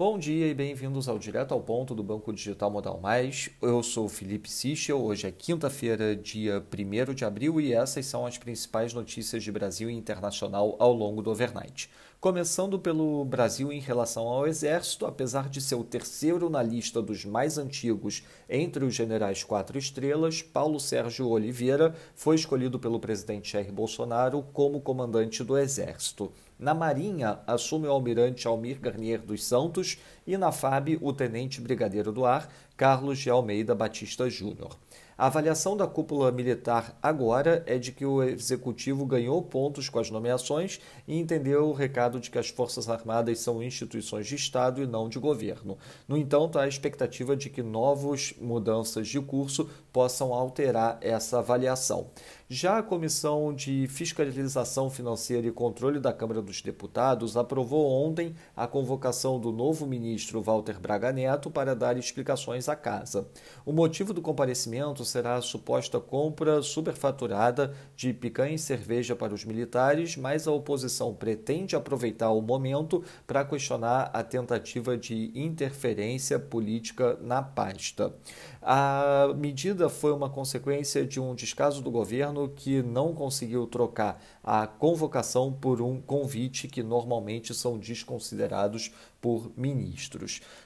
Bom dia e bem-vindos ao Direto ao Ponto do Banco Digital Modal Mais. Eu sou Felipe Sichel, hoje é quinta-feira, dia 1 de abril, e essas são as principais notícias de Brasil e internacional ao longo do overnight. Começando pelo Brasil em relação ao Exército, apesar de ser o terceiro na lista dos mais antigos entre os generais quatro estrelas, Paulo Sérgio Oliveira foi escolhido pelo presidente Jair Bolsonaro como comandante do Exército. Na Marinha, assume o almirante Almir Garnier dos Santos e na FAB, o tenente brigadeiro do ar, Carlos de Almeida Batista Júnior. A avaliação da cúpula militar agora é de que o executivo ganhou pontos com as nomeações e entendeu o recado de que as Forças Armadas são instituições de Estado e não de governo. No entanto, há a expectativa de que novas mudanças de curso possam alterar essa avaliação. Já a Comissão de Fiscalização Financeira e Controle da Câmara dos Deputados aprovou ontem a convocação do novo ministro Walter Braga Neto para dar explicações à casa. O motivo do comparecimento será a suposta compra superfaturada de picanha e cerveja para os militares, mas a oposição pretende aproveitar o momento para questionar a tentativa de interferência política na pasta. A medida foi uma consequência de um descaso do governo que não conseguiu trocar a convocação por um convite que normalmente são desconsiderados por ministros.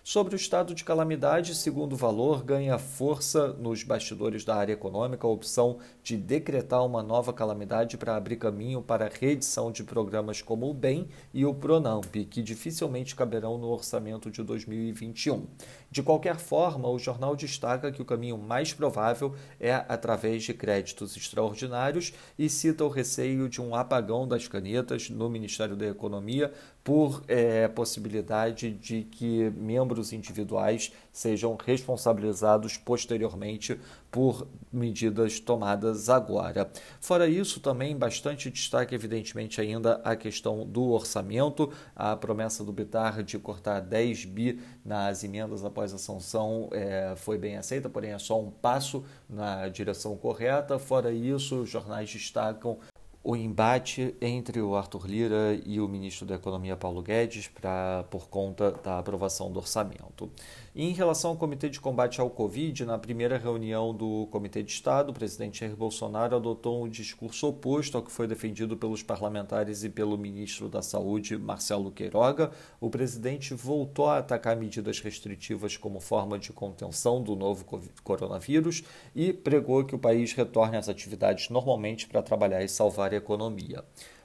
Sobre o estado de calamidade, segundo valor, ganha força nos bastidores da área econômica a opção de decretar uma nova calamidade para abrir caminho para a reedição de programas como o BEM e o PRONAMP, que dificilmente caberão no orçamento de 2021. De qualquer forma, o jornal destaca que o caminho mais provável é através de créditos extraordinários e cita o receio de um apagão das canetas no Ministério da Economia por é, possibilidade de que membros individuais sejam responsabilizados posteriormente por medidas tomadas agora. Fora isso, também bastante destaque, evidentemente, ainda a questão do orçamento, a promessa do Bitar de cortar 10 bi nas emendas após a sanção é, foi bem aceita, porém é só um passo na direção correta. Fora isso, os jornais destacam o embate entre o Arthur Lira e o ministro da Economia Paulo Guedes pra, por conta da aprovação do orçamento. E em relação ao Comitê de Combate ao Covid, na primeira reunião do Comitê de Estado, o presidente Jair Bolsonaro adotou um discurso oposto ao que foi defendido pelos parlamentares e pelo ministro da Saúde, Marcelo Queiroga. O presidente voltou a atacar medidas restritivas como forma de contenção do novo coronavírus e pregou que o país retorne às atividades normalmente para trabalhar e salvar a economia.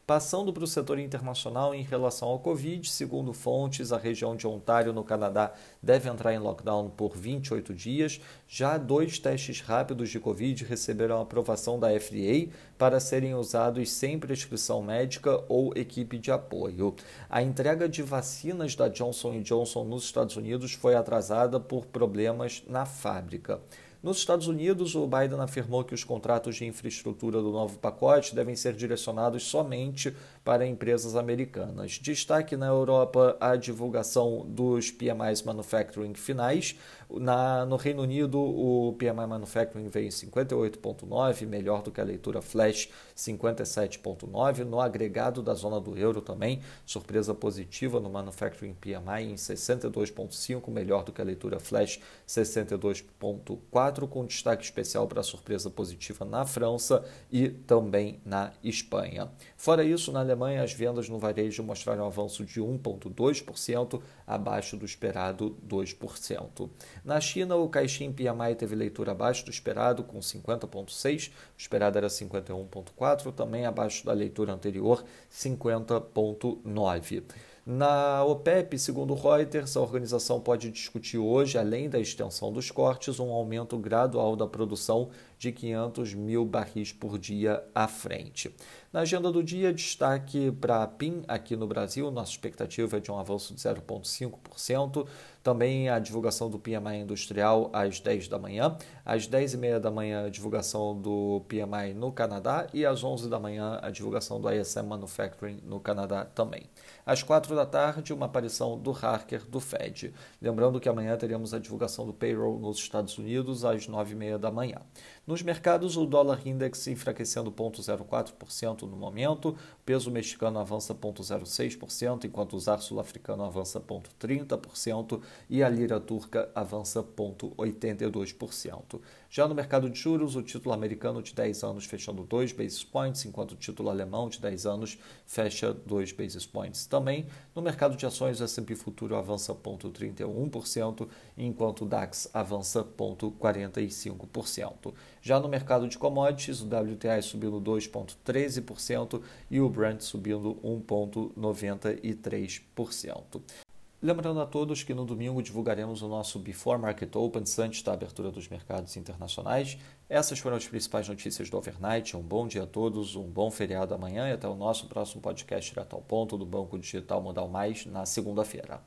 Passando para o setor internacional em relação ao Covid, segundo fontes, a região de Ontário, no Canadá, deve entrar em lockdown por 28 dias. Já dois testes rápidos de Covid receberam aprovação da FDA para serem usados sem prescrição médica ou equipe de apoio. A entrega de vacinas da Johnson Johnson nos Estados Unidos foi atrasada por problemas na fábrica. Nos Estados Unidos, o Biden afirmou que os contratos de infraestrutura do novo pacote devem ser direcionados somente para empresas americanas. Destaque na Europa a divulgação dos PMIs Manufacturing finais. Na, no Reino Unido, o PMI Manufacturing veio em 58,9, melhor do que a leitura flash 57,9. No agregado da zona do euro também, surpresa positiva no Manufacturing PMI em 62,5, melhor do que a leitura flash 62,4 com destaque especial para a surpresa positiva na França e também na Espanha. Fora isso, na Alemanha, as vendas no varejo mostraram um avanço de 1,2%, abaixo do esperado 2%. Na China, o Caixin PMI teve leitura abaixo do esperado, com 50,6%, o esperado era 51,4%, também abaixo da leitura anterior, 50,9%. Na OPEP, segundo Reuters, a organização pode discutir hoje, além da extensão dos cortes, um aumento gradual da produção de 500 mil barris por dia à frente. Na agenda do dia, destaque para a PIN aqui no Brasil, nossa expectativa é de um avanço de 0,5%. Também a divulgação do PMI industrial às 10 da manhã. Às 10 e meia da manhã, a divulgação do PMI no Canadá. E às 11 da manhã, a divulgação do ISM Manufacturing no Canadá também. Às 4 da tarde, uma aparição do Harker do Fed. Lembrando que amanhã teremos a divulgação do payroll nos Estados Unidos às 9 e meia da manhã. Nos mercados, o dólar index enfraquecendo 0,04% no momento, o peso mexicano avança 0,06%, enquanto o zar sul-africano avança 0,30% e a lira turca avança 0,82%. Já no mercado de juros, o título americano de 10 anos fechando 2 basis points, enquanto o título alemão de 10 anos fecha 2 basis points. Também no mercado de ações, o S&P Futuro avança 0,31%, enquanto o DAX avança 0,45%. Já no mercado de commodities, o WTI subindo 2,13% e o Brent subindo 1,93%. Lembrando a todos que no domingo divulgaremos o nosso Before Market Opens antes da abertura dos mercados internacionais. Essas foram as principais notícias do overnight. Um bom dia a todos, um bom feriado amanhã e até o nosso próximo podcast direto ao ponto do Banco Digital Modal Mais na segunda-feira.